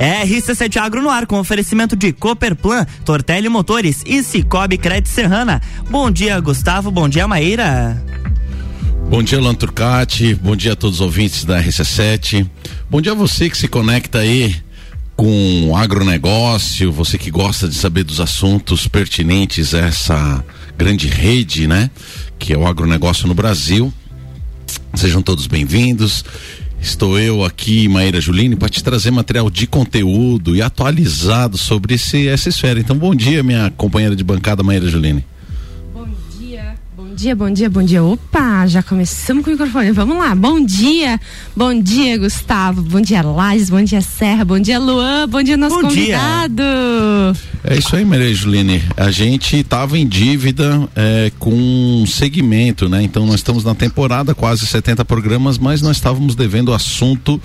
RC7 Agro no ar com oferecimento de Cooperplan, Tortelli Motores e Cicobi Crédito Serrana. Bom dia, Gustavo. Bom dia, Maíra. Bom dia, Lan Turcati. Bom dia a todos os ouvintes da RC7. Bom dia a você que se conecta aí com agronegócio, você que gosta de saber dos assuntos pertinentes a essa grande rede, né? Que é o agronegócio no Brasil. Sejam todos bem-vindos. Estou eu aqui, Maíra Juline, para te trazer material de conteúdo e atualizado sobre esse, essa esfera. Então, bom dia, minha companheira de bancada, Maíra Juline. Bom dia, bom dia, bom dia. Opa, já começamos com o microfone. Vamos lá. Bom dia, bom dia, Gustavo. Bom dia, Lages. Bom dia, Serra. Bom dia, Luan. Bom dia, nosso bom convidado. Dia. É isso aí, Maria Juline. A gente estava em dívida é, com um segmento, né? Então nós estamos na temporada, quase 70 programas, mas nós estávamos devendo assunto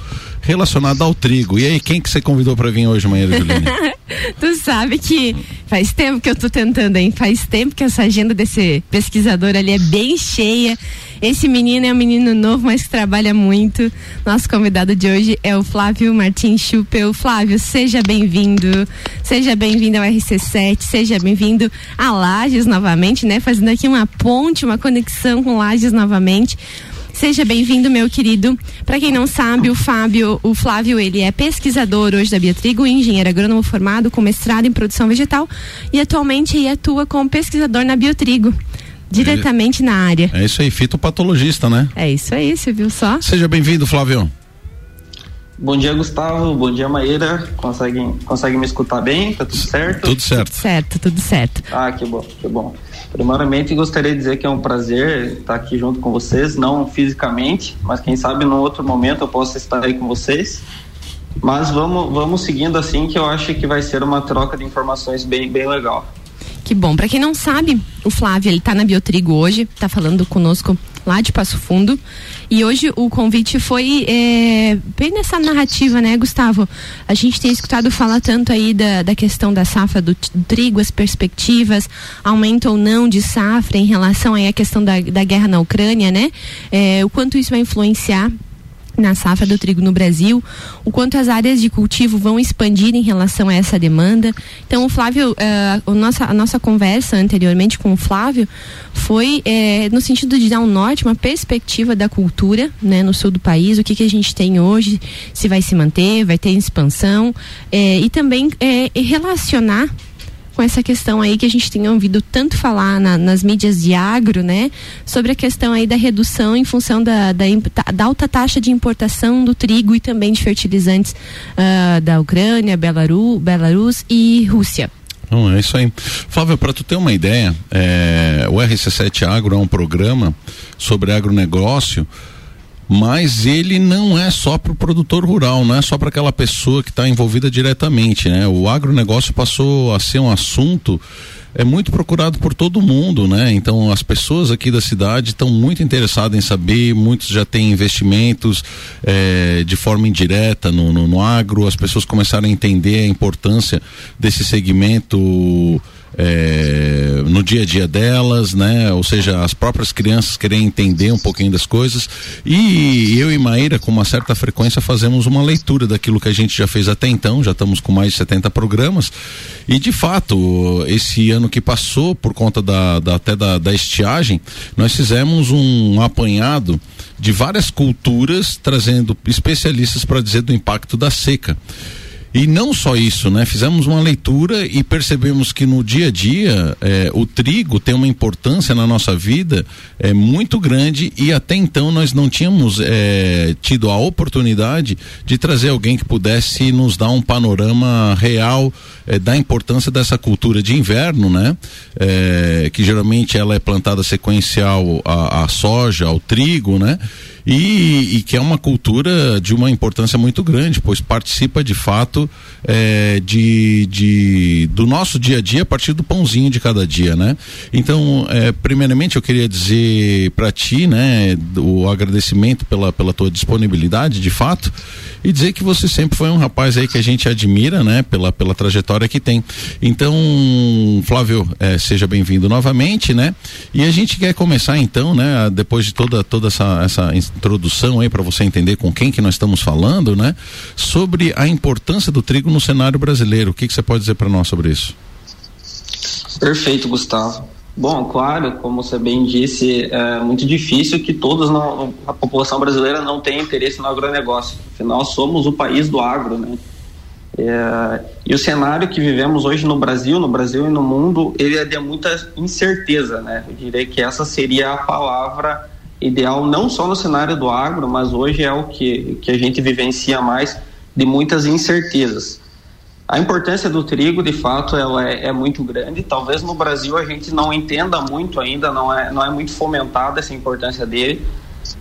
relacionado ao trigo. E aí, quem que você convidou para vir hoje, Maria Juline? tu sabe que faz tempo que eu tô tentando, hein? Faz tempo que essa agenda desse pesquisador ali é bem cheia. Esse menino é um menino novo, mas que trabalha muito. Nosso convidado de hoje é o Flávio Martins Chupel. Flávio, seja bem-vindo. Seja bem-vindo ao RC7, seja bem-vindo a Lages novamente, né? Fazendo aqui uma ponte, uma conexão com Lages novamente. Seja bem-vindo, meu querido. Para quem não sabe, o Fábio, o Flávio, ele é pesquisador hoje da Biotrigo, engenheiro agrônomo formado com mestrado em produção vegetal e atualmente atua como pesquisador na Biotrigo diretamente na área. É isso aí, fitopatologista, né? É isso aí, você viu só? Seja bem-vindo, Flávio. Bom dia, Gustavo. Bom dia, Maíra. Conseguem, conseguem me escutar bem? Tá tudo certo? Tudo certo. Tudo certo, tudo certo. Ah, que bom, que bom. Primeiramente, gostaria de dizer que é um prazer estar aqui junto com vocês, não fisicamente, mas quem sabe num outro momento eu possa estar aí com vocês. Mas vamos, vamos seguindo assim, que eu acho que vai ser uma troca de informações bem, bem legal. Que bom. Para quem não sabe, o Flávio, ele tá na Biotrigo hoje, tá falando conosco lá de Passo Fundo. E hoje o convite foi é, bem nessa narrativa, né, Gustavo? A gente tem escutado falar tanto aí da, da questão da safra do, trigo, as perspectivas, aumento ou não de safra em relação aí à questão da, da guerra na Ucrânia, né? É, o quanto isso vai influenciar na safra do trigo no Brasil, o quanto as áreas de cultivo vão expandir em relação a essa demanda. Então, o Flávio, uh, a, nossa, a nossa conversa anteriormente com o Flávio foi eh, no sentido de dar um norte, uma perspectiva da cultura né, no sul do país, o que, que a gente tem hoje, se vai se manter, vai ter expansão, eh, e também relacionar com essa questão aí que a gente tem ouvido tanto falar na, nas mídias de agro, né? Sobre a questão aí da redução em função da, da, da alta taxa de importação do trigo e também de fertilizantes uh, da Ucrânia, Belarus, Belarus e Rússia. Não, é isso aí. Flávio, para tu ter uma ideia, é, o RC7 Agro é um programa sobre agronegócio mas ele não é só para o produtor rural, não é só para aquela pessoa que está envolvida diretamente, né? O agronegócio passou a ser um assunto é muito procurado por todo mundo, né? Então as pessoas aqui da cidade estão muito interessadas em saber, muitos já têm investimentos é, de forma indireta no, no, no agro, as pessoas começaram a entender a importância desse segmento é, no dia a dia delas, né? Ou seja, as próprias crianças querem entender um pouquinho das coisas. E eu e Maíra, com uma certa frequência, fazemos uma leitura daquilo que a gente já fez até então, já estamos com mais de 70 programas. E de fato, esse ano que passou, por conta da, da até da, da estiagem, nós fizemos um apanhado de várias culturas, trazendo especialistas para dizer do impacto da seca. E não só isso, né? Fizemos uma leitura e percebemos que no dia a dia é, o trigo tem uma importância na nossa vida é, muito grande e até então nós não tínhamos é, tido a oportunidade de trazer alguém que pudesse nos dar um panorama real é, da importância dessa cultura de inverno, né? Que geralmente ela é plantada sequencial à, à soja, ao trigo, né? E, e, que é uma cultura de uma importância muito grande, pois participa de fato é, de, de, do nosso dia a dia a partir do pãozinho de cada dia, né? Então, é, primeiramente eu queria dizer para ti, né, o agradecimento pela, pela tua disponibilidade, de fato, e dizer que você sempre foi um rapaz aí que a gente admira, né, pela, pela trajetória que tem. Então, Flávio, é, seja bem-vindo novamente, né? E a gente quer começar então, né, depois de toda, toda essa, essa introdução aí para você entender com quem que nós estamos falando, né? Sobre a importância do trigo no cenário brasileiro. O que, que você pode dizer para nós sobre isso? Perfeito, Gustavo. Bom, claro, como você bem disse, é muito difícil que todos não, a população brasileira não tenha interesse no agronegócio. Afinal, somos o país do agro, né? É, e o cenário que vivemos hoje no Brasil, no Brasil e no mundo, ele é de muita incerteza, né? Eu diria que essa seria a palavra ideal, não só no cenário do agro, mas hoje é o que, que a gente vivencia mais de muitas incertezas. A importância do trigo, de fato, ela é, é, muito grande. Talvez no Brasil a gente não entenda muito ainda, não é, não é muito fomentada essa importância dele,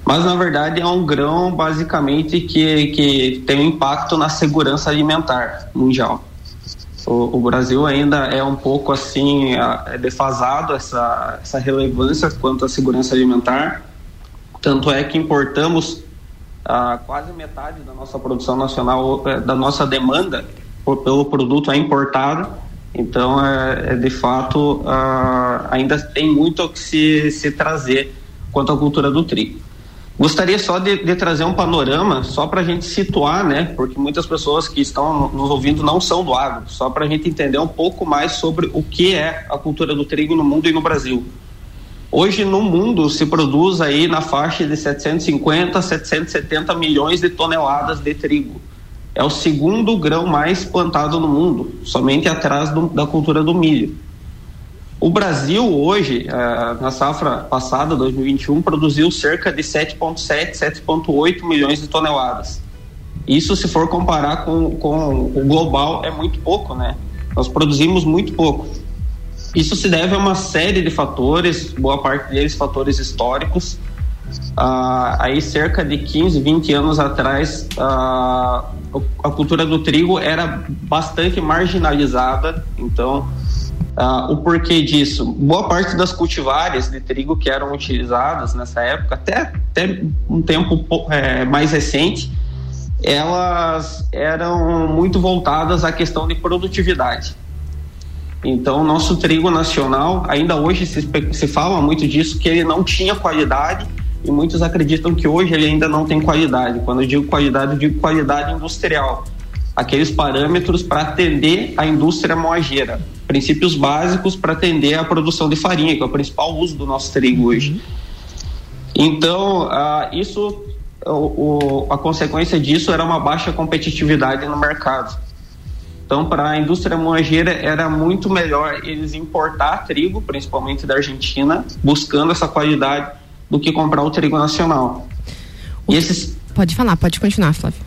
mas na verdade é um grão basicamente que, que tem um impacto na segurança alimentar mundial. O, o Brasil ainda é um pouco assim é defasado essa, essa relevância quanto à segurança alimentar, tanto é que importamos ah, quase metade da nossa produção nacional, eh, da nossa demanda pelo produto é importado. Então, é, é de fato, ainda tem muito o que se, se trazer quanto à cultura do trigo. Gostaria só de, de trazer um panorama, só para a gente situar, né? Porque muitas pessoas que estão nos ouvindo não são do agro, só para a gente entender um pouco mais sobre o que é a cultura do trigo no mundo e no Brasil. Hoje no mundo se produz aí na faixa de 750 a 770 milhões de toneladas de trigo é o segundo grão mais plantado no mundo, somente atrás do, da cultura do milho. O Brasil hoje, eh, na safra passada, 2021, produziu cerca de 7,7, 7,8 milhões de toneladas. Isso, se for comparar com, com o global, é muito pouco, né? Nós produzimos muito pouco. Isso se deve a uma série de fatores, boa parte deles fatores históricos, ah, aí cerca de 15, 20 anos atrás, ah, a cultura do trigo era bastante marginalizada, então ah, o porquê disso? Boa parte das cultivares de trigo que eram utilizadas nessa época, até, até um tempo é, mais recente, elas eram muito voltadas à questão de produtividade. Então, nosso trigo nacional, ainda hoje se, se fala muito disso, que ele não tinha qualidade e muitos acreditam que hoje ele ainda não tem qualidade. Quando eu digo qualidade, eu digo qualidade industrial. Aqueles parâmetros para atender a indústria moageira. Princípios básicos para atender a produção de farinha, que é o principal uso do nosso trigo hoje. Então, uh, isso, o, o, a consequência disso era uma baixa competitividade no mercado. Então, para a indústria moageira, era muito melhor eles importar trigo, principalmente da Argentina, buscando essa qualidade do que comprar o trigo nacional. e esses... Pode falar, pode continuar, Flávio.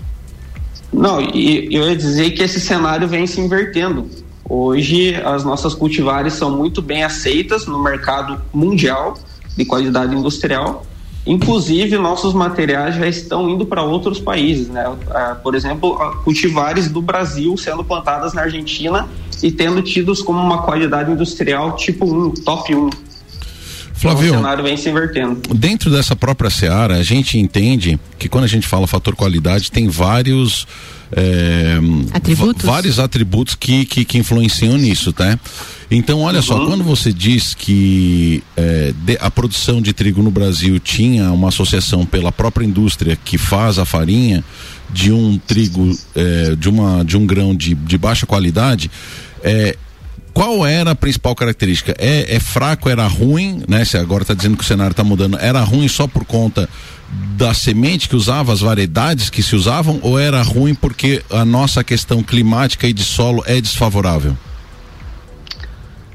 Não, e eu ia dizer que esse cenário vem se invertendo. Hoje as nossas cultivares são muito bem aceitas no mercado mundial de qualidade industrial. Inclusive nossos materiais já estão indo para outros países, né? Ah, por exemplo, cultivares do Brasil sendo plantadas na Argentina e tendo tidos como uma qualidade industrial tipo 1, top 1. Flávio, o cenário vem se invertendo. Dentro dessa própria seara, a gente entende que quando a gente fala fator qualidade, tem vários é, atributos? vários atributos que, que, que, influenciam nisso, tá? Então, olha uhum. só, quando você diz que é, de, a produção de trigo no Brasil tinha uma associação pela própria indústria que faz a farinha de um trigo, é, de, uma, de um grão de, de baixa qualidade, é, qual era a principal característica? É, é fraco, era ruim, né? Você agora está dizendo que o cenário está mudando. Era ruim só por conta da semente que usava, as variedades que se usavam, ou era ruim porque a nossa questão climática e de solo é desfavorável?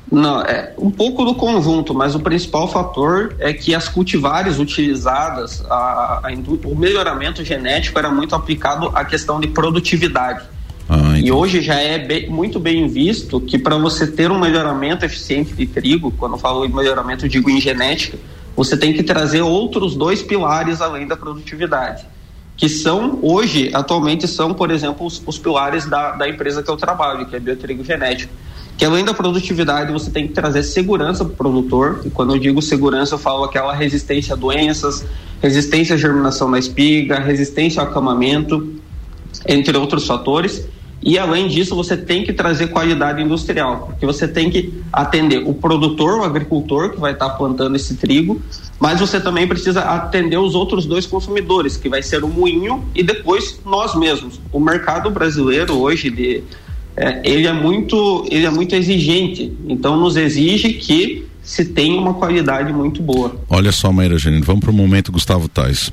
Não, é um pouco do conjunto, mas o principal fator é que as cultivares utilizadas, a, a, o melhoramento genético era muito aplicado à questão de produtividade. E hoje já é bem, muito bem visto que para você ter um melhoramento eficiente de trigo, quando eu falo em melhoramento, eu digo em genética, você tem que trazer outros dois pilares além da produtividade, que são hoje, atualmente são, por exemplo, os, os pilares da, da empresa que eu trabalho, que é Biotrigo Genético. Que além da produtividade, você tem que trazer segurança para o produtor, e quando eu digo segurança, eu falo aquela resistência a doenças, resistência à germinação da espiga, resistência ao acamamento, entre outros fatores e além disso, você tem que trazer qualidade industrial, porque você tem que atender o produtor, o agricultor que vai estar plantando esse trigo, mas você também precisa atender os outros dois consumidores, que vai ser o moinho e depois nós mesmos. O mercado brasileiro hoje de é, ele é muito ele é muito exigente, então nos exige que se tenha uma qualidade muito boa. Olha só, Maíra Janine, vamos para o momento Gustavo Tais.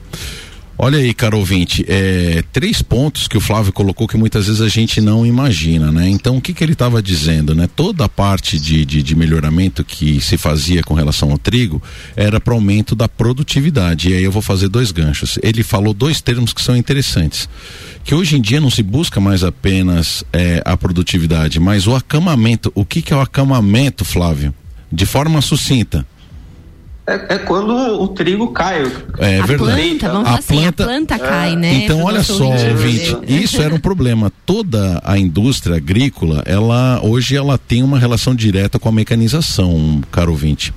Olha aí, caro ouvinte, é, três pontos que o Flávio colocou que muitas vezes a gente não imagina, né? Então, o que, que ele estava dizendo, né? Toda a parte de, de, de, melhoramento que se fazia com relação ao trigo era para aumento da produtividade. E aí eu vou fazer dois ganchos. Ele falou dois termos que são interessantes. Que hoje em dia não se busca mais apenas é, a produtividade, mas o acamamento. O que, que é o acamamento, Flávio? De forma sucinta é, é, quando o trigo cai. É a verdade. Planta, vamos a assim, planta, a planta cai, né? Então, olha só, ouvinte, isso era um problema. Toda a indústria agrícola, ela hoje ela tem uma relação direta com a mecanização, caro ouvinte.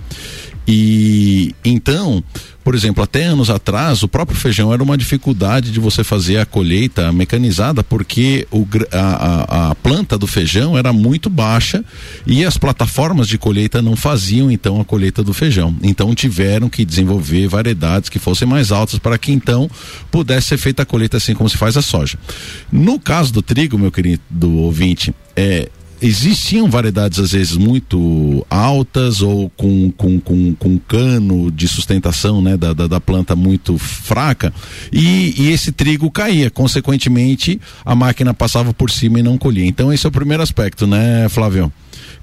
E então, por exemplo, até anos atrás, o próprio feijão era uma dificuldade de você fazer a colheita mecanizada, porque o, a, a, a, planta do feijão era muito baixa e as plataformas de colheita não faziam então a colheita do feijão. Então tiveram que desenvolver variedades que fossem mais altas para que então pudesse ser feita a colheita assim como se faz a soja. No caso do trigo, meu querido ouvinte, é, existiam variedades às vezes muito altas ou com, com, com, com cano de sustentação né, da, da, da planta muito fraca e, e, esse trigo caía. Consequentemente, a máquina passava por cima e não colhia. Então, esse é o primeiro aspecto, né, Flávio?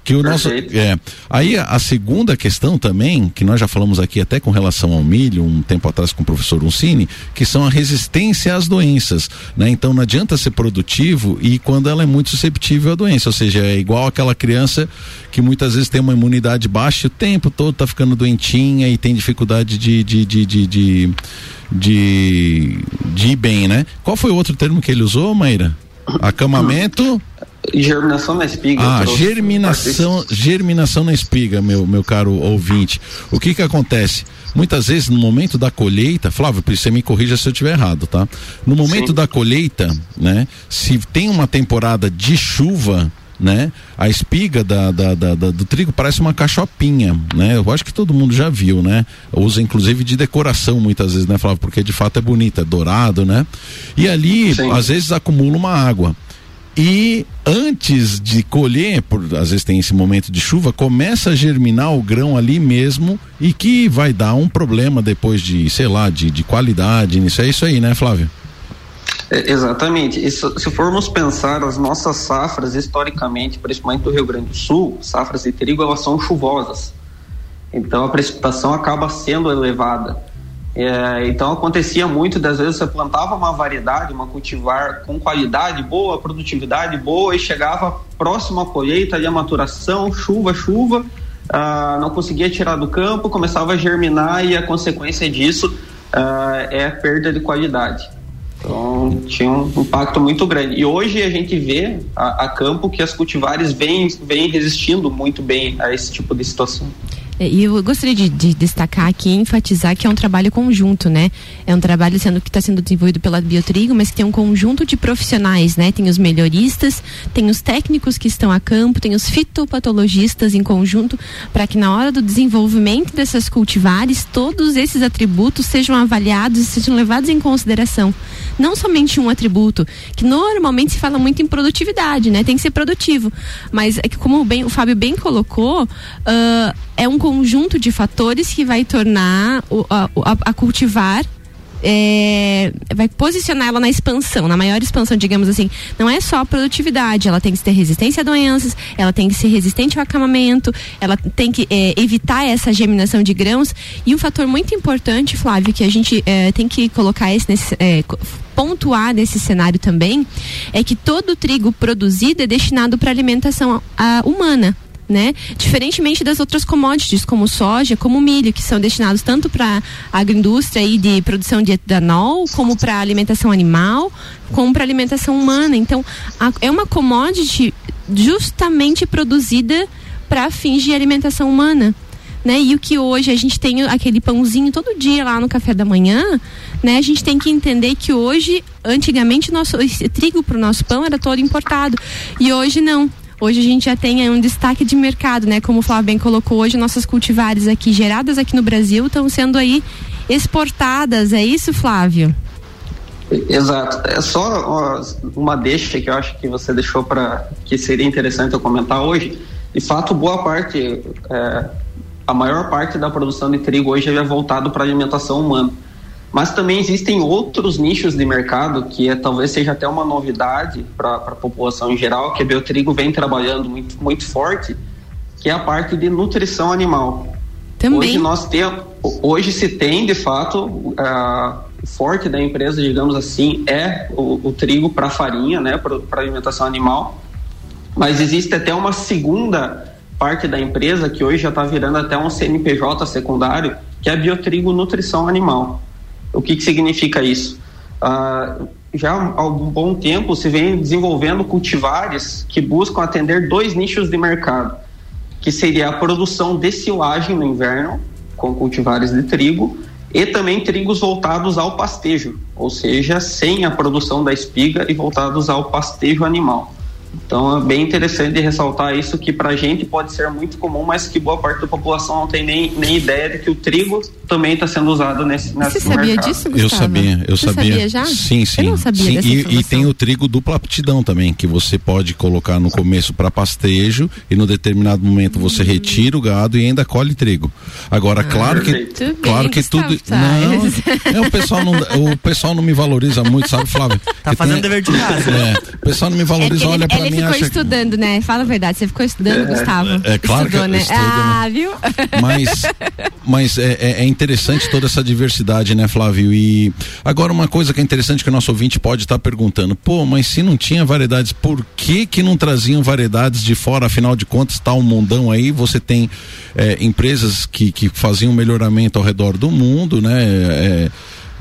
Que o nosso, é, aí a, a, segunda questão também, que nós já falamos aqui até com relação ao milho, um tempo atrás com o professor Uncini, que são a resistência às doenças, né? Então não adianta ser produtivo e quando ela é muito susceptível à doença, ou seja, é igual aquela criança que muitas vezes tem uma imunidade baixa e o tempo todo tá ficando doentinha e tem dificuldade de, de, de, de, de, de, de ir bem, né? Qual foi o outro termo que ele usou, Maíra? Acamamento? Germinação na espiga. Ah, germinação, germinação na espiga, meu, meu caro ouvinte. O que que acontece? Muitas vezes no momento da colheita, Flávio, você me corrija se eu estiver errado, tá? No momento Sim. da colheita, né? Se tem uma temporada de chuva, né? A espiga da, da, da, da, do trigo parece uma cachopinha, né? Eu acho que todo mundo já viu, né? Usa inclusive de decoração muitas vezes, né, Flávio? Porque de fato é bonita, é dourado, né? E ali, Sim. às vezes acumula uma água. E antes de colher, por, às vezes tem esse momento de chuva, começa a germinar o grão ali mesmo e que vai dar um problema depois de, sei lá, de, de qualidade. Isso é isso aí, né, Flávio? É, exatamente. Se, se formos pensar as nossas safras historicamente, principalmente do Rio Grande do Sul, safras de trigo, elas são chuvosas. Então a precipitação acaba sendo elevada. É, então acontecia muito das vezes você plantava uma variedade, uma cultivar com qualidade boa, produtividade boa e chegava próximo à colheita e a maturação, chuva, chuva, ah, não conseguia tirar do campo, começava a germinar e a consequência disso ah, é a perda de qualidade. Então tinha um impacto muito grande. E hoje a gente vê a, a campo que as cultivares vêm, vêm resistindo muito bem a esse tipo de situação. É, e eu gostaria de, de, destacar aqui, enfatizar que é um trabalho conjunto, né? É um trabalho sendo que está sendo desenvolvido pela Biotrigo, mas que tem um conjunto de profissionais, né? Tem os melhoristas, tem os técnicos que estão a campo, tem os fitopatologistas em conjunto, para que na hora do desenvolvimento dessas cultivares, todos esses atributos sejam avaliados e sejam levados em consideração. Não somente um atributo, que normalmente se fala muito em produtividade, né? Tem que ser produtivo. Mas é que como bem, o Fábio bem colocou, uh, é um conjunto de fatores que vai tornar o, a, a, a cultivar é, vai posicionar ela na expansão, na maior expansão, digamos assim. Não é só a produtividade, ela tem que ter resistência a doenças, ela tem que ser resistente ao acamamento, ela tem que é, evitar essa germinação de grãos. E um fator muito importante, Flávio, que a gente é, tem que colocar esse nesse, é, pontuar nesse cenário também, é que todo o trigo produzido é destinado para alimentação a, humana né? Diferentemente das outras commodities, como soja, como milho, que são destinados tanto para agroindústria e de produção de etanol, como para alimentação animal, como para alimentação humana. Então, a, é uma commodity justamente produzida para fins de alimentação humana. Né? E o que hoje a gente tem aquele pãozinho todo dia lá no café da manhã, né? A gente tem que entender que hoje, antigamente, nosso trigo para o nosso pão era todo importado. E hoje não hoje a gente já tem um destaque de mercado, né? Como o Flávio bem colocou, hoje nossas cultivares aqui geradas aqui no Brasil estão sendo aí exportadas, é isso, Flávio? Exato. É só uma deixa que eu acho que você deixou para que seria interessante eu comentar hoje. De fato, boa parte, é, a maior parte da produção de trigo hoje é voltado para alimentação humana. Mas também existem outros nichos de mercado que é, talvez seja até uma novidade para a população em geral, que a Biotrigo vem trabalhando muito, muito forte, que é a parte de nutrição animal. Também. Hoje nós temos, hoje se tem de fato uh, o forte da empresa, digamos assim, é o, o trigo para farinha, né, para alimentação animal. Mas existe até uma segunda parte da empresa que hoje já está virando até um CNPJ secundário, que é a Biotrigo Nutrição Animal. O que, que significa isso? Uh, já há algum bom tempo se vem desenvolvendo cultivares que buscam atender dois nichos de mercado, que seria a produção de silagem no inverno, com cultivares de trigo, e também trigos voltados ao pastejo, ou seja, sem a produção da espiga e voltados ao pastejo animal. Então é bem interessante ressaltar isso que para a gente pode ser muito comum, mas que boa parte da população não tem nem, nem ideia de que o trigo também está sendo usado nesse, nesse Você sabia mercado. disso, Gustavo? Eu sabia, eu Você sabia. sabia já? Sim, sim. Eu não sabia sim. dessa E, e tem o trigo dupla aptidão também, que você pode colocar no começo para pastejo e no determinado momento você retira o gado e ainda colhe trigo. Agora, claro que. Muito claro bem, que Gustavo tudo não, é, o pessoal não o pessoal não me valoriza muito, sabe, Flávio? Tá Que fazendo tem- dever de casa. É, o pessoal não me É valoriza, ele, olha para ele mim ficou acha que- estudando, né? Fala a verdade, você ficou estudando, Gustavo. é claro que Estudou, eu né? estudo, né? ah, viu? mas mas é, é- é interessante toda essa diversidade, né, Flávio? E agora uma coisa que é interessante que o nosso ouvinte pode estar perguntando, pô, mas se não tinha variedades, por que que não traziam variedades de fora? Afinal de contas, está um mundão aí, você tem é, empresas que, que faziam melhoramento ao redor do mundo, né? É,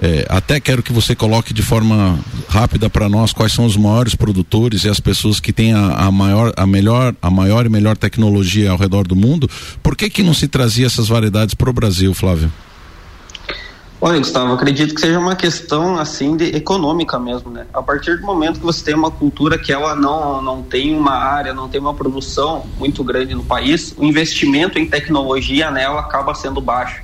é, até quero que você coloque de forma rápida para nós quais são os maiores produtores e as pessoas que têm a, a maior, a melhor, a maior e melhor tecnologia ao redor do mundo. Por que que não se trazia essas variedades para o Brasil, Flávio? Olha, Gustavo, acredito que seja uma questão assim de econômica mesmo, né? A partir do momento que você tem uma cultura que ela não, não tem uma área, não tem uma produção muito grande no país, o investimento em tecnologia nela acaba sendo baixo.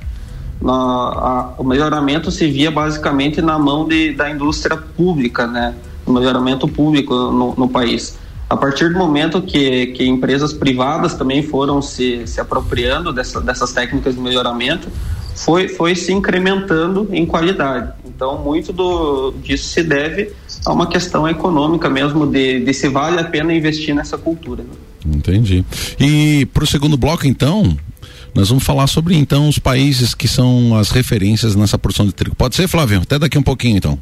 Na, a- o melhoramento se via basicamente na mão de, da indústria pública, né? O melhoramento público no, no país. A partir do momento que, que empresas privadas também foram se, se apropriando dessa, dessas técnicas de melhoramento, foi, foi se incrementando em qualidade. Então, muito do, disso se deve a uma questão econômica mesmo, de, de se vale a pena investir nessa cultura. né? Entendi. E para o segundo bloco, então, nós vamos falar sobre então os países que são as referências nessa produção de trigo. Pode ser, Flávio? Até daqui um pouquinho, então.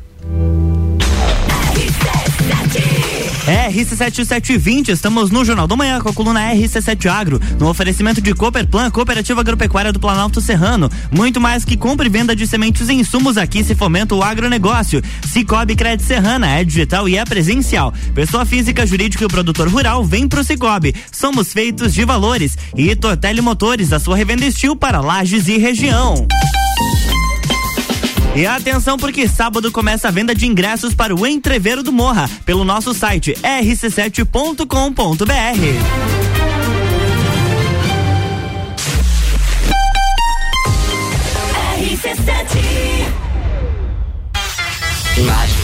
É, RC7720, estamos no Jornal da Manhã com a coluna RC7 Agro, no oferecimento de Cooperplan, Cooperativa Agropecuária do Planalto Serrano. Muito mais que compra e venda de sementes e insumos aqui se fomenta o agronegócio. Cicobi Crédito Serrana é digital e é presencial. Pessoa física, jurídica e produtor rural vem pro Cicobi. Somos feitos de valores. E Tortelli Motores, a sua revenda estil para lajes e região. E atenção porque sábado começa a venda de ingressos para o Entreveiro do Morra pelo nosso site rc7.com.br. Lages,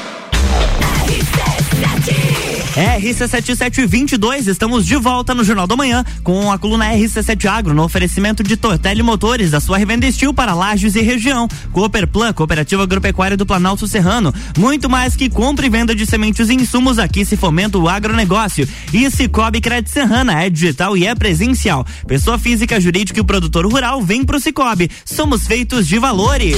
RC7722, estamos de volta no Jornal da Manhã com a coluna RC7 Agro no oferecimento de Tortelli Motores, da sua revenda Estil para Lages e região. Cooperplan, Cooperativa Agropecuária do Planalto Serrano. Muito mais que compra e venda de sementes e insumos, aqui se fomenta o agronegócio. E Cicobi Crédito Serrana é digital e é presencial. Pessoa física, jurídica e produtor rural vem pro Cicobi. Somos feitos de valores.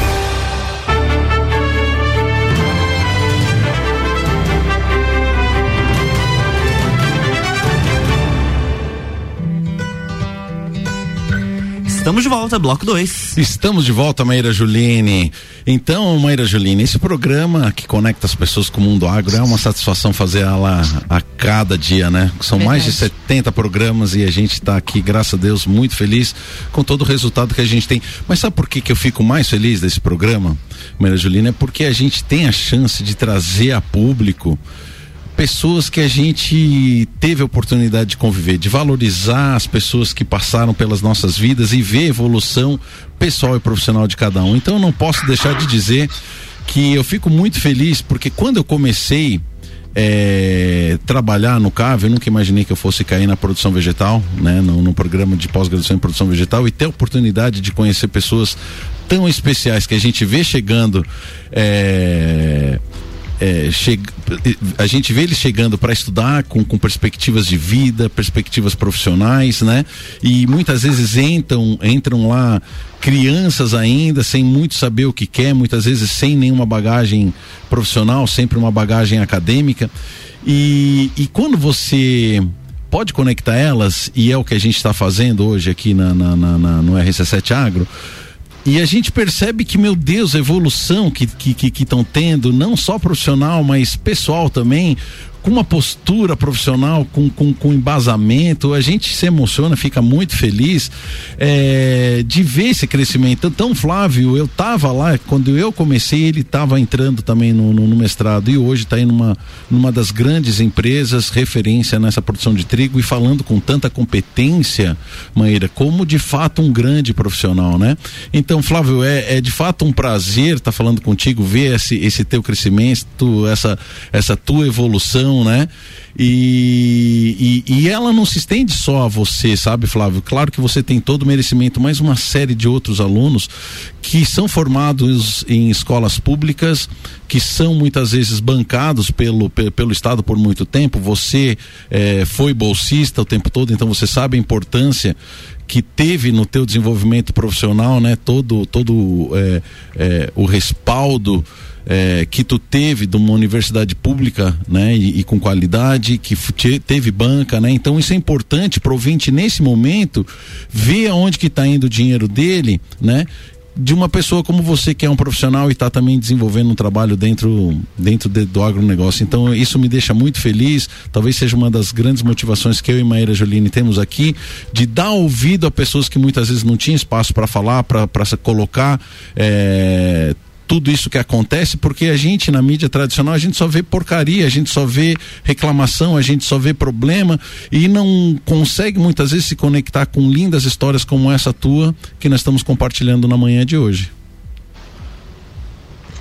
Estamos de volta, bloco 2. Estamos de volta, Maíra Juline. Então, Maíra Juline, esse programa que conecta as pessoas com o mundo agro é uma satisfação fazer ela a cada dia, né? São Verdade. mais de 70 programas e a gente está aqui, graças a Deus, muito feliz com todo o resultado que a gente tem. Mas sabe por que, que eu fico mais feliz desse programa, Maíra Juline? É porque a gente tem a chance de trazer a público pessoas que a gente teve a oportunidade de conviver, de valorizar as pessoas que passaram pelas nossas vidas e ver a evolução pessoal e profissional de cada um. Então eu não posso deixar de dizer que eu fico muito feliz porque quando eu comecei é, trabalhar no CAV, eu nunca imaginei que eu fosse cair na produção vegetal, né, no, no programa de pós-graduação em produção vegetal e ter a oportunidade de conhecer pessoas tão especiais que a gente vê chegando é, é, a gente vê eles chegando para estudar com, com perspectivas de vida, perspectivas profissionais, né? E muitas vezes entram, entram lá crianças ainda, sem muito saber o que quer, muitas vezes sem nenhuma bagagem profissional, sempre uma bagagem acadêmica. E, e quando você pode conectar elas, e é o que a gente está fazendo hoje aqui na, na, na, na no RC7 Agro, e a gente percebe que, meu Deus, a evolução que estão que, que, que tendo, não só profissional, mas pessoal também, com uma postura profissional, com, com, com embasamento, a gente se emociona, fica muito feliz é, de ver esse crescimento. Então, Flávio, eu estava lá, quando eu comecei, ele estava entrando também no, no, no, mestrado e hoje está em numa, numa das grandes empresas, referência nessa produção de trigo e falando com tanta competência, Maíra, como de fato um grande profissional, né? Então, Flávio, é, é de fato um prazer estar tá falando contigo, ver esse, esse teu crescimento, essa, essa tua evolução né? E, e, e, ela não se estende só a você, sabe, Flávio? Claro que você tem todo o merecimento, mas uma série de outros alunos que são formados em escolas públicas, que são muitas vezes bancados pelo, pelo Estado por muito tempo. Você eh, foi bolsista o tempo todo, então você sabe a importância que teve no teu desenvolvimento profissional, né? Todo, todo eh, eh, o respaldo é, que tu teve de uma universidade pública, né, e, e com qualidade, que te, teve banca, né? Então isso é importante para o nesse momento ver aonde que está indo o dinheiro dele, né? de uma pessoa como você que é um profissional e está também desenvolvendo um trabalho dentro dentro de, do agronegócio. Então isso me deixa muito feliz. Talvez seja uma das grandes motivações que eu e Maíra Jolini temos aqui de dar ouvido a pessoas que muitas vezes não tinham espaço para falar, para colocar. É, tudo isso que acontece, porque a gente na mídia tradicional a gente só vê porcaria, a gente só vê reclamação, a gente só vê problema e não consegue muitas vezes se conectar com lindas histórias como essa tua que nós estamos compartilhando na manhã de hoje.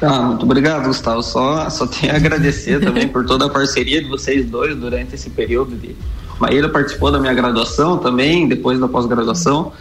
Ah, muito obrigado, Gustavo. Só, só tenho a agradecer também por toda a parceria de vocês dois durante esse período de. Maíra participou da minha graduação também, depois da pós-graduação.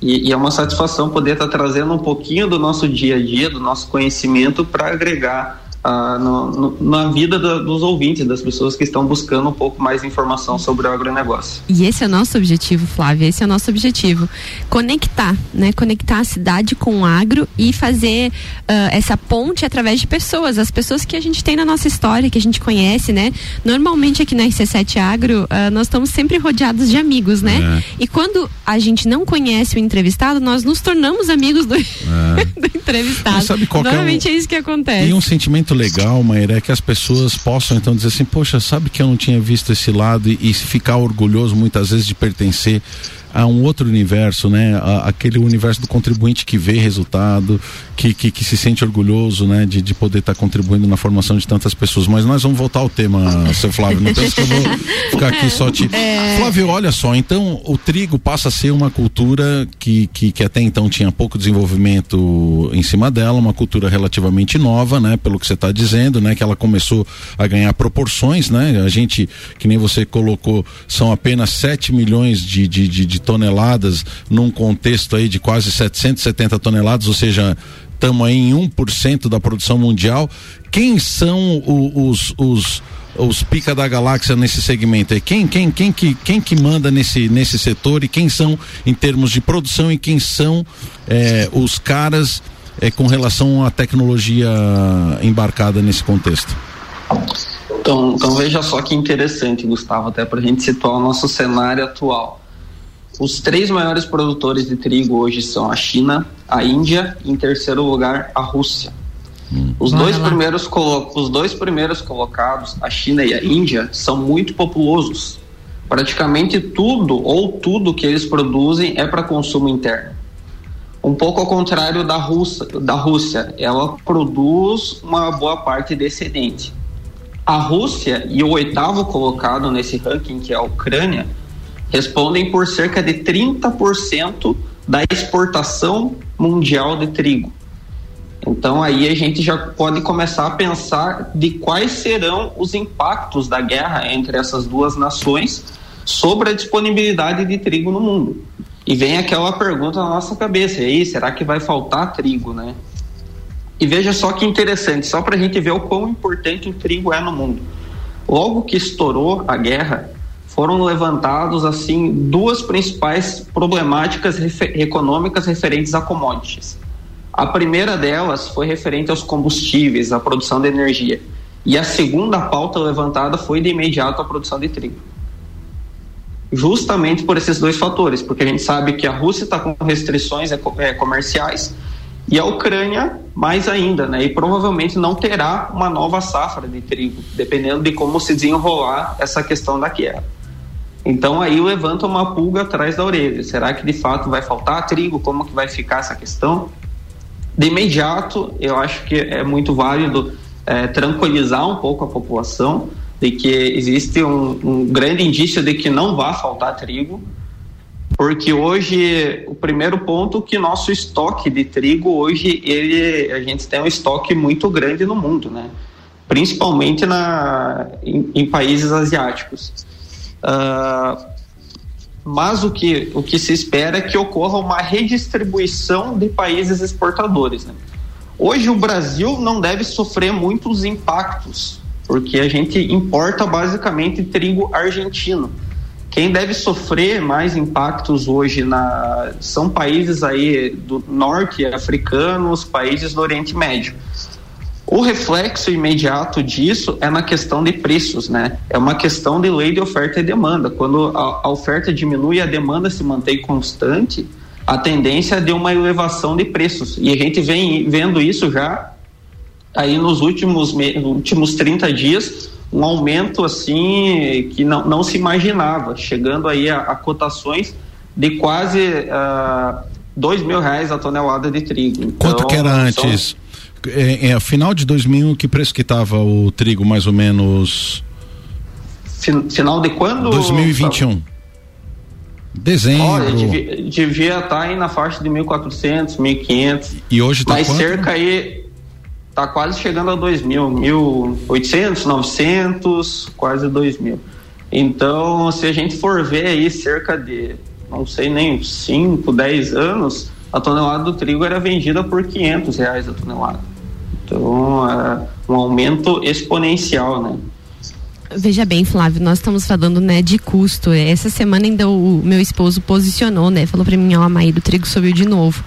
E, e é uma satisfação poder estar trazendo um pouquinho do nosso dia a dia, do nosso conhecimento para agregar ah, no, no, na vida da, dos ouvintes, das pessoas que estão buscando um pouco mais informação sobre o agronegócio. E esse é o nosso objetivo, Flávia, esse é o nosso objetivo. Conectar, né? Conectar a cidade com o agro e fazer uh, essa ponte através de pessoas, as pessoas que a gente tem na nossa história, que a gente conhece, né? Normalmente aqui na RC7 Agro, uh, nós estamos sempre rodeados de amigos, né? É. E quando a gente não conhece o entrevistado, nós nos tornamos amigos do, é. do entrevistado. sabe qual Normalmente é, um... é isso que acontece. E um sentimento legal, Maíra, é que as pessoas possam então dizer assim, poxa, sabe que eu não tinha visto esse lado e, e ficar orgulhoso muitas vezes de pertencer a um outro universo, né? A, aquele universo do contribuinte que vê resultado, que, que, que se sente orgulhoso, né? De, de poder estar tá contribuindo na formação de tantas pessoas. Mas nós vamos voltar ao tema, seu Flávio. Não pensa que eu vou ficar aqui só te. É... Flávio, olha só, então o trigo passa a ser uma cultura que, que, que até então tinha pouco desenvolvimento em cima dela, uma cultura relativamente nova, né? Pelo que você está dizendo, né? Que ela começou a ganhar proporções, né? A gente, que nem você colocou, são apenas 7 milhões de, de, de, de toneladas num contexto aí de quase 770 toneladas, ou seja, estamos em 1% da produção mundial. Quem são os, os, os pica da galáxia nesse segmento? Quem, quem, quem, que, quem que manda nesse, nesse setor e quem são em termos de produção e quem são é, os caras é, com relação à tecnologia embarcada nesse contexto? Então, então veja só que interessante, Gustavo, até para a gente situar o nosso cenário atual. Os três maiores produtores de trigo hoje são a China, a Índia e, em terceiro lugar, a Rússia. Hum. Os, dois primeiros os dois primeiros colocados, a China e a Índia, são muito populosos. Praticamente tudo ou tudo que eles produzem é para consumo interno. Um pouco ao contrário da Rússia, da Rússia, ela produz uma boa parte de excedente. A Rússia e o oitavo colocado nesse ranking, que é a Ucrânia, respondem por cerca de 30% da exportação mundial de trigo. Então aí a gente já pode começar a pensar de quais serão os impactos da guerra entre essas duas nações sobre a disponibilidade de trigo no mundo. E vem aquela pergunta na nossa cabeça, e aí, será que vai faltar trigo, né? E veja só que interessante, só para a gente ver o quão importante o trigo é no mundo. Logo que estourou a guerra, foram levantados assim duas principais problemáticas refer econômicas referentes a commodities. A primeira delas foi referente aos combustíveis, à produção de energia. E a segunda pauta levantada foi de imediato a produção de trigo. Justamente por esses dois fatores, porque a gente sabe que a Rússia está com restrições é, comerciais e a Ucrânia mais ainda, né? E provavelmente não terá uma nova safra de trigo, dependendo de como se desenrolar essa questão da guerra. Então aí levanta uma pulga atrás da orelha. Será que de fato vai faltar trigo? Como que vai ficar essa questão? De imediato, eu acho que é muito válido é, tranquilizar um pouco a população de que existe um, um grande indício de que não vai faltar trigo, porque hoje o primeiro ponto que nosso estoque de trigo hoje ele a gente tem um estoque muito grande no mundo, né? Principalmente na em, em países asiáticos. Uh, mas o que, o que se espera é que ocorra uma redistribuição de países exportadores. Né? Hoje o Brasil não deve sofrer muitos impactos, porque a gente importa basicamente trigo argentino. Quem deve sofrer mais impactos hoje na, são países aí do norte africano, os países do Oriente Médio. O reflexo imediato disso é na questão de preços, né? É uma questão de lei de oferta e demanda. Quando a, a oferta diminui e a demanda se mantém constante, a tendência é de uma elevação de preços. E a gente vem vendo isso já aí nos últimos, últimos 30 dias, um aumento assim que não, não se imaginava, chegando aí a, a cotações de quase uh, dois mil reais a tonelada de trigo. Então, Quanto que era antes? São é, é, final de 2000, que preço que estava o trigo mais ou menos? Final de quando? 2021. Dezembro. Olha, devia, estar tá aí na faixa de 1.400, 1.500. E hoje está Mas quanto? cerca aí tá quase chegando a 2.000, 1.800, 900, quase 2.000. Então, se a gente for ver aí cerca de não sei nem 5, 10 anos, a tonelada do trigo era vendida por 500 reais a tonelada. Então, é um aumento exponencial, né? Veja bem, Flávio, nós estamos falando, né, de custo. Essa semana ainda o meu esposo posicionou, né, falou para mim, ó, Maíra, o trigo subiu de novo.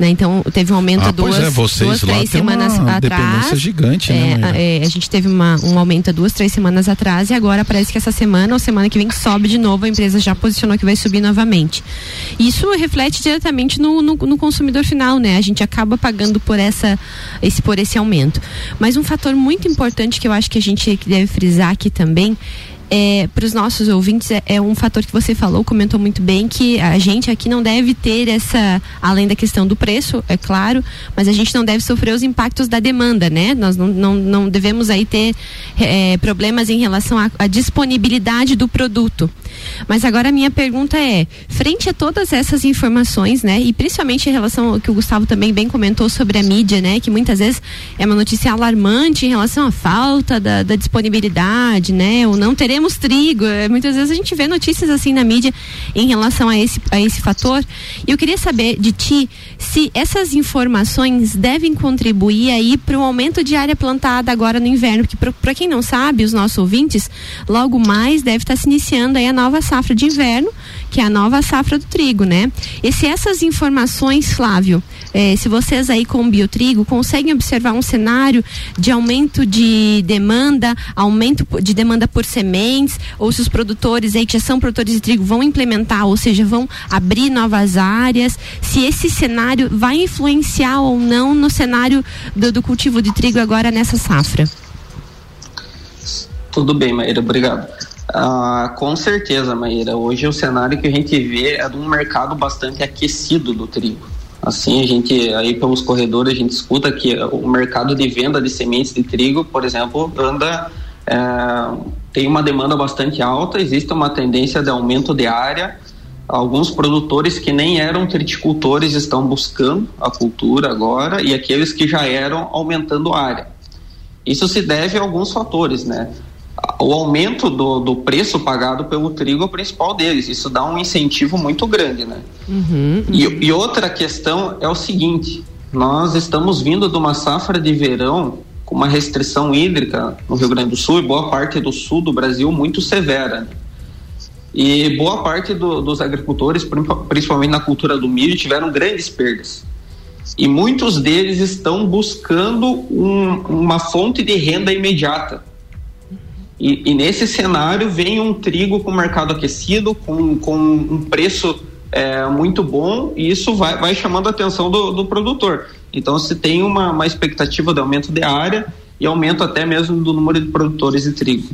Né? Então teve um aumento Ah, duas, é, vocês duas três semanas atrás. gigante, né, É, Maíra? a, é, a gente teve uma, um aumento duas, três semanas atrás e agora parece que essa semana ou semana que vem sobe de novo. A empresa já posicionou que vai subir novamente. Isso reflete diretamente no, no, no consumidor final, né? A gente acaba pagando por essa esse por esse aumento. Mas um fator muito importante que eu acho que a gente deve frisar aqui também é, para os nossos ouvintes é, é um fator que você falou, comentou muito bem, que a gente aqui não deve ter essa, além da questão do preço, é claro, mas a gente não deve sofrer os impactos da demanda, né? Nós não, não, não devemos aí ter é, problemas em relação à, à disponibilidade do produto. Mas agora a minha pergunta é, frente a todas essas informações, né, e principalmente em relação ao que o Gustavo também bem comentou sobre a mídia, né, que muitas vezes é uma notícia alarmante em relação à falta da, da disponibilidade, né, ou não teremos trigo. É, muitas vezes a gente vê notícias assim na mídia em relação a esse, a esse fator. E eu queria saber de ti se essas informações devem contribuir aí para o aumento de área plantada agora no inverno, porque para quem não sabe, os nossos ouvintes, logo mais deve estar se iniciando aí a nova safra de inverno, que é a nova safra do trigo, né? E se essas informações, Flávio, eh, se vocês aí com o biotrigo conseguem observar um cenário de aumento de demanda, aumento de demanda por sementes, ou se os produtores aí que já são produtores de trigo vão implementar, ou seja, vão abrir novas áreas, se esse cenário vai influenciar ou não no cenário do, do cultivo de trigo agora nessa safra. Tudo bem, Maíra, obrigado. Ah, com certeza, Maíra. Hoje o cenário que a gente vê é de um mercado bastante aquecido do trigo. Assim, a gente, aí pelos corredores, a gente escuta que o mercado de venda de sementes de trigo, por exemplo, anda. é, tem uma demanda bastante alta, existe uma tendência de aumento de área. Alguns produtores que nem eram triticultores estão buscando a cultura agora, e aqueles que já eram aumentando a área. Isso se deve a alguns fatores, né? O aumento do, do preço pagado pelo trigo é o principal deles. Isso dá um incentivo muito grande, né? E, e outra questão é o seguinte: nós estamos vindo de uma safra de verão com uma restrição hídrica no Rio Grande do Sul e boa parte do sul do Brasil muito severa. né? E boa parte do- dos agricultores, prin- principalmente na cultura do milho, tiveram grandes perdas. E muitos deles estão buscando um- uma fonte de renda imediata. E, e nesse cenário vem um trigo com mercado aquecido, com, com um preço é, muito bom, e isso vai, vai chamando a atenção do, do produtor. Então se tem uma, uma expectativa de aumento de área e aumento até mesmo do número de produtores de trigo.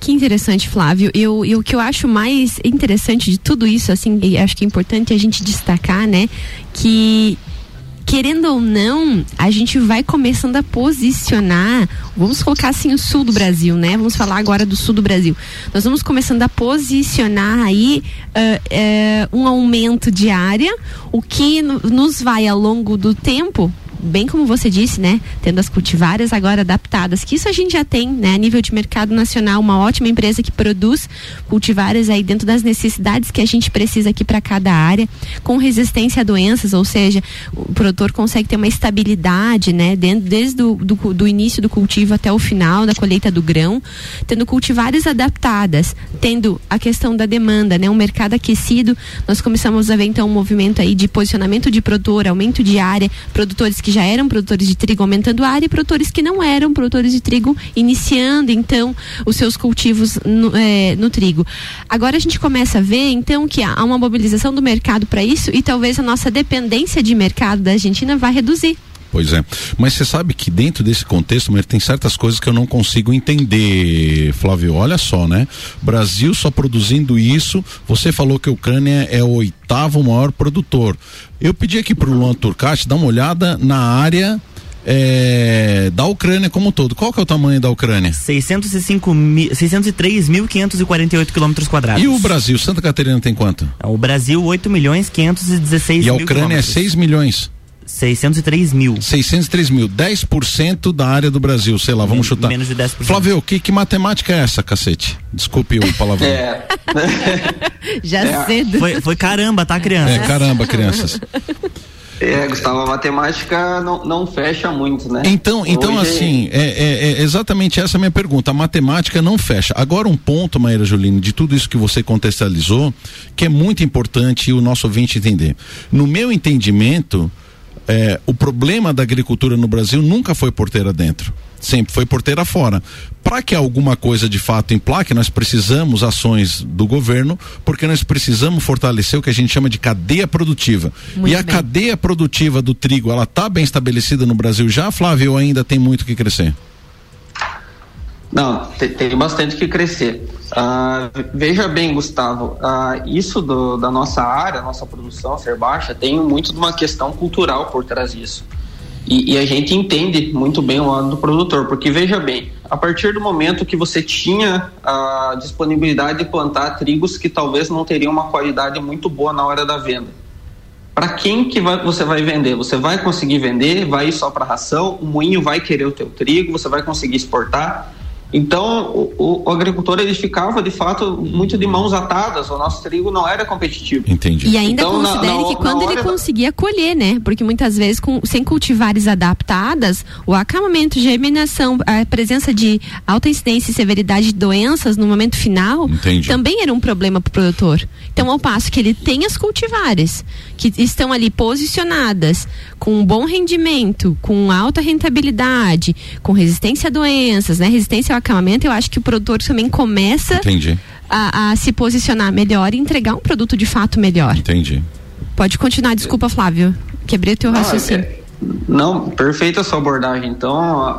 Que interessante, Flávio. Eu, e o que eu acho mais interessante de tudo isso, assim, e acho que é importante a gente destacar, né, que querendo ou não, a gente vai começando a posicionar, vamos colocar assim o sul do Brasil, né? Vamos falar agora do sul do Brasil. Nós vamos começando a posicionar aí ah, eh, um aumento de área, o que no- nos vai ao longo do tempo bem como você disse, né? Tendo as cultivares agora adaptadas, que isso a gente já tem, né? A nível de mercado nacional, uma ótima empresa que produz cultivares aí dentro das necessidades que a gente precisa aqui para cada área, com resistência a doenças, ou seja, o produtor consegue ter uma estabilidade, né? Dentro, desde do, do, do início do cultivo até o final da colheita do grão, tendo cultivares adaptadas, tendo a questão da demanda, né? Um mercado aquecido, nós começamos a ver então um movimento aí de posicionamento de produtor, aumento de área, produtores que já eram produtores de trigo aumentando a área e produtores que não eram produtores de trigo iniciando então os seus cultivos no, eh, no trigo. Agora a gente começa a ver então que há uma mobilização do mercado para isso e talvez a nossa dependência de mercado da Argentina vai reduzir. Pois é. Mas você sabe que dentro desse contexto, mas tem certas coisas que eu não consigo entender, Flávio. Olha só, né? Brasil só produzindo isso. Você falou que a Ucrânia é o oitavo maior produtor. Eu pedi aqui pro Luan Turcati dar uma olhada na área é, da Ucrânia como um todo. Qual que é o tamanho da Ucrânia? 605 mi- 603.548 quilômetros quadrados. E o Brasil? Santa Catarina tem quanto? O Brasil, 8 milhões 516 E a Ucrânia é quilômetros. 6 milhões. 603 mil. 603 mil, 10% da área do Brasil, sei lá, vamos Men- chutar. menos de 10%. Flávio, que, que matemática é essa, cacete? Desculpe o palavrão. É, Já É. cedo. Foi, foi caramba, tá, criança? É, caramba, crianças. é, Gustavo, a matemática não, não fecha muito, né? Então, então Hoje- assim, é, é- é exatamente essa a minha pergunta. A matemática não fecha. Agora, um ponto, Maíra Juline, de tudo isso que você contextualizou, que é muito importante o nosso ouvinte entender. No meu entendimento, é, o problema da agricultura no Brasil nunca foi porteira dentro. Sempre foi porteira fora. Para que alguma coisa de fato emplaque, nós precisamos ações do governo, porque nós precisamos fortalecer o que a gente chama de cadeia produtiva. Muito e a bem. cadeia produtiva do trigo, ela está bem estabelecida no Brasil já, Flávio, ainda tem muito que crescer? Não, tem, tem bastante que crescer. Ah, veja bem, Gustavo, ah, isso do- da nossa área, nossa produção ser baixa, tem muito de uma questão cultural por trás disso. E, e a gente entende muito bem o lado do produtor, porque veja bem, a partir do momento que você tinha a disponibilidade de plantar trigos que talvez não teriam uma qualidade muito boa na hora da venda, para quem que vai- você vai vender? Você vai conseguir vender? Vai ir só para ração? O moinho vai querer o teu trigo? Você vai conseguir exportar? Então, o, o- agricultor ele ficava de fato muito de mãos atadas. O nosso trigo não era competitivo. Entendi. E ainda Então, considere na- que na quando ele da- conseguia colher, né? Porque muitas vezes, com, sem cultivares adaptadas, o acamamento, germinação, a presença de alta incidência e severidade de doenças no momento final, Entendi. também era um problema para o produtor. Então, ao passo que ele tem as cultivares, que estão ali posicionadas, com um bom rendimento, com alta rentabilidade, com resistência a doenças, né? Resistência ao acamamento, eu acho que o produtor também começa a, a se posicionar melhor e entregar um produto de fato melhor. entendi. Pode continuar, desculpa, Flávio. Quebrei o teu Ah, raciocínio. é- Não, perfeita a sua abordagem. Então, a-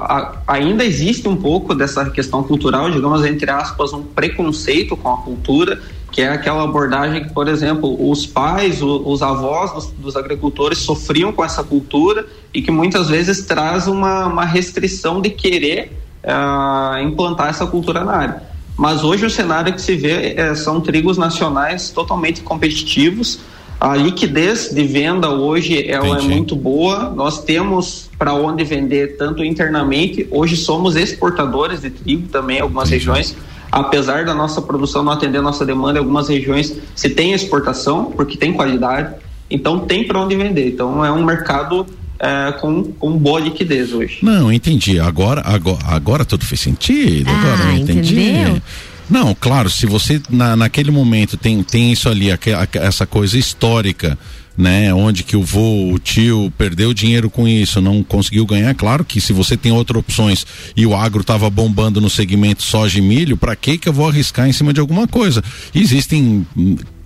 a- ainda existe um pouco dessa questão cultural, digamos, entre aspas, um preconceito com a cultura, que é aquela abordagem que, por exemplo, os pais, o- os avós dos, dos agricultores sofriam com essa cultura e que muitas vezes traz uma, uma restrição de querer ah, implantar essa cultura na área. Mas hoje o cenário que se vê eh, são trigos nacionais totalmente competitivos. A liquidez de venda hoje ela é Entendi. muito boa. Nós temos para onde vender tanto internamente. Hoje somos exportadores de trigo também em algumas regiões. Apesar da nossa produção não atender a nossa demanda, em algumas regiões se tem exportação porque tem qualidade. Então tem para onde vender. Então é um mercado eh, com, com boa liquidez hoje. Não, entendi. Agora, agora, agora tudo fez sentido. agora Ah, eu entendi. entendeu? Não, claro, se você na, naquele momento tem, tem isso ali, essa coisa histórica, né? Onde que o vô, o tio perdeu dinheiro com isso, não conseguiu ganhar. Claro que se você tem outras opções e o agro estava bombando no segmento soja e milho, para que que eu vou arriscar em cima de alguma coisa? Existem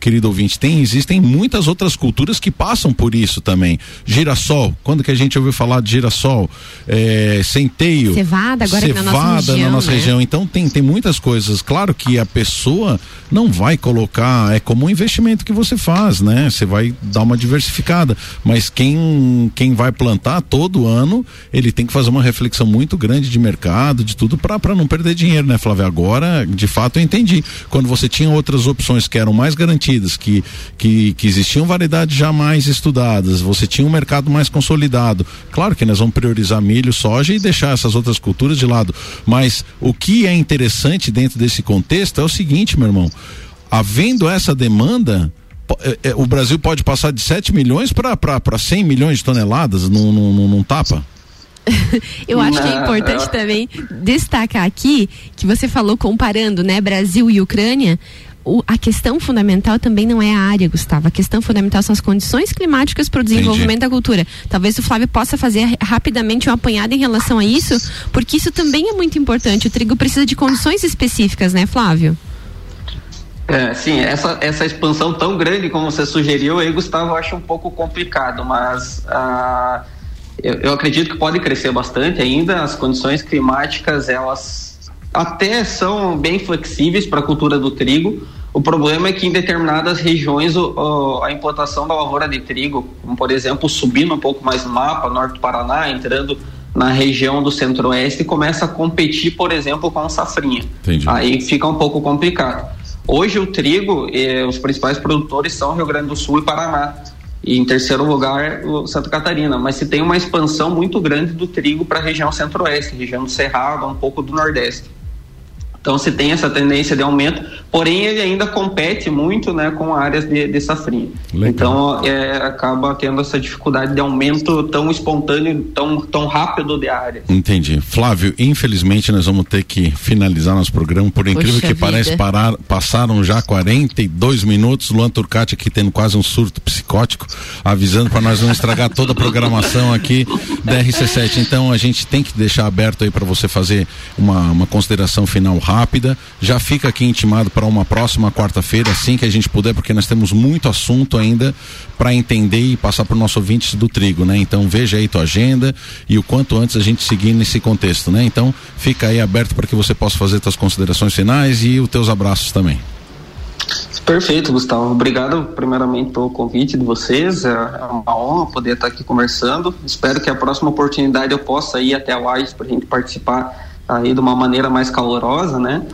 querido ouvinte, tem, existem muitas outras culturas que passam por isso também. Girassol, quando que a gente ouviu falar de girassol? É, centeio. Cevada, agora aqui na nossa cevada região, na nossa né? região. Então tem, tem muitas coisas. Claro que a pessoa não vai colocar, é como um investimento que você faz, né? Você vai dar uma diversificada. Mas quem, quem vai plantar todo ano, ele tem que fazer uma reflexão muito grande de mercado, de tudo, para não perder dinheiro, né, Flávio? Agora, de fato, eu entendi. Quando você tinha outras opções que eram mais garantidas, que, que, que existiam variedades já mais estudadas, você tinha um mercado mais consolidado. Claro que nós vamos priorizar milho, soja e deixar essas outras culturas de lado. Mas o que é interessante dentro desse contexto é o seguinte, meu irmão. Havendo essa demanda, é, é, o Brasil pode passar de 7 milhões para 100 milhões de toneladas num, num, num- num tapa? Eu acho que é importante também destacar aqui que você falou comparando, né, Brasil e Ucrânia. O- a questão fundamental também não é a área, Gustavo. A questão fundamental são as condições climáticas para o desenvolvimento da cultura. Talvez o Flávio possa fazer ra- rapidamente um apanhado em relação a isso, porque isso também é muito importante. O trigo precisa de condições específicas, né, Flávio? É, sim, essa, essa expansão tão grande como você sugeriu aí, Gustavo, eu acho um pouco complicado, mas ah, eu, eu acredito que pode crescer bastante ainda. As condições climáticas, elas até são bem flexíveis para a cultura do trigo. O problema é que em determinadas regiões o- o- a implantação da lavoura de trigo, como por exemplo subindo um pouco mais no mapa, norte do Paraná, entrando na região do centro-oeste, começa a competir, por exemplo, com a safrinha. Entendi. Aí fica um pouco complicado. Hoje o trigo, eh, os principais produtores são Rio Grande do Sul e Paraná. E em terceiro lugar, o Santa Catarina. Mas se tem uma expansão muito grande do trigo para a região centro-oeste, região do Cerrado, um pouco do Nordeste. Então se tem essa tendência de aumento, porém ele ainda compete muito né, com áreas de, de safrinha. Legal. Então é, acaba tendo essa dificuldade de aumento tão espontâneo, tão, tão rápido de áreas. Entendi. Flávio, infelizmente nós vamos ter que finalizar nosso programa. Por incrível Poxa que vida. pareça, parar, passaram já 42 minutos. Luan Turcati aqui tendo quase um surto psicótico, avisando para nós não estragar toda a programação aqui da RC7. Então a gente tem que deixar aberto aí para você fazer uma, uma consideração final rápida. Já fica aqui intimado para uma próxima quarta-feira, assim que a gente puder, porque nós temos muito assunto ainda para entender e passar para o nosso ouvinte do trigo, né? Então veja aí tua agenda e o quanto antes a gente seguir nesse contexto, né? Então fica aí aberto para que você possa fazer suas considerações finais e os teus abraços também. Perfeito, Gustavo. Obrigado, primeiramente, pelo convite de vocês. É é uma honra poder estar aqui conversando. Espero que a próxima oportunidade eu possa ir até a Lages para a gente participar aí de uma maneira mais calorosa, né?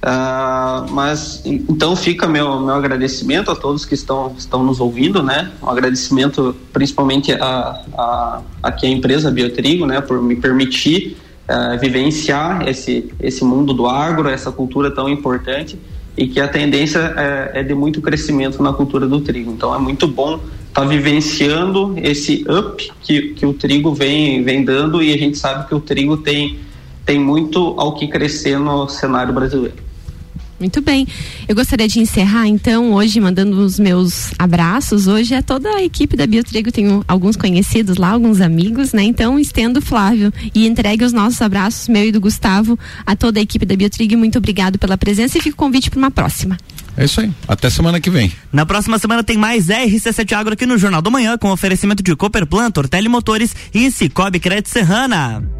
Ah, mas en- então fica meu meu agradecimento a todos que estão estão nos ouvindo, né? Um agradecimento principalmente a, a aqui a empresa Biotrigo, né? Por me permitir ah, vivenciar esse esse mundo do agro, essa cultura tão importante e que a tendência é, é de muito crescimento na cultura do trigo. Então é muito bom estar vivenciando esse up que, que o trigo vem, vem dando e a gente sabe que o trigo tem, tem muito ao que crescer no cenário brasileiro. Muito bem. Eu gostaria de encerrar, então, hoje, mandando os meus abraços. Hoje é toda a equipe da Biotrigo, tenho alguns conhecidos lá, alguns amigos, né? Então, estendo Flávio e entregue os nossos abraços, meu e do Gustavo, a toda a equipe da Biotrigo. Muito obrigado pela presença e fica o convite para uma próxima. É isso aí. Até semana que vem. Na próxima semana tem mais RC7 Agro aqui no Jornal da Manhã com oferecimento de Cooperplan, Tortelli Motores e Cicobi Crédito Serrana.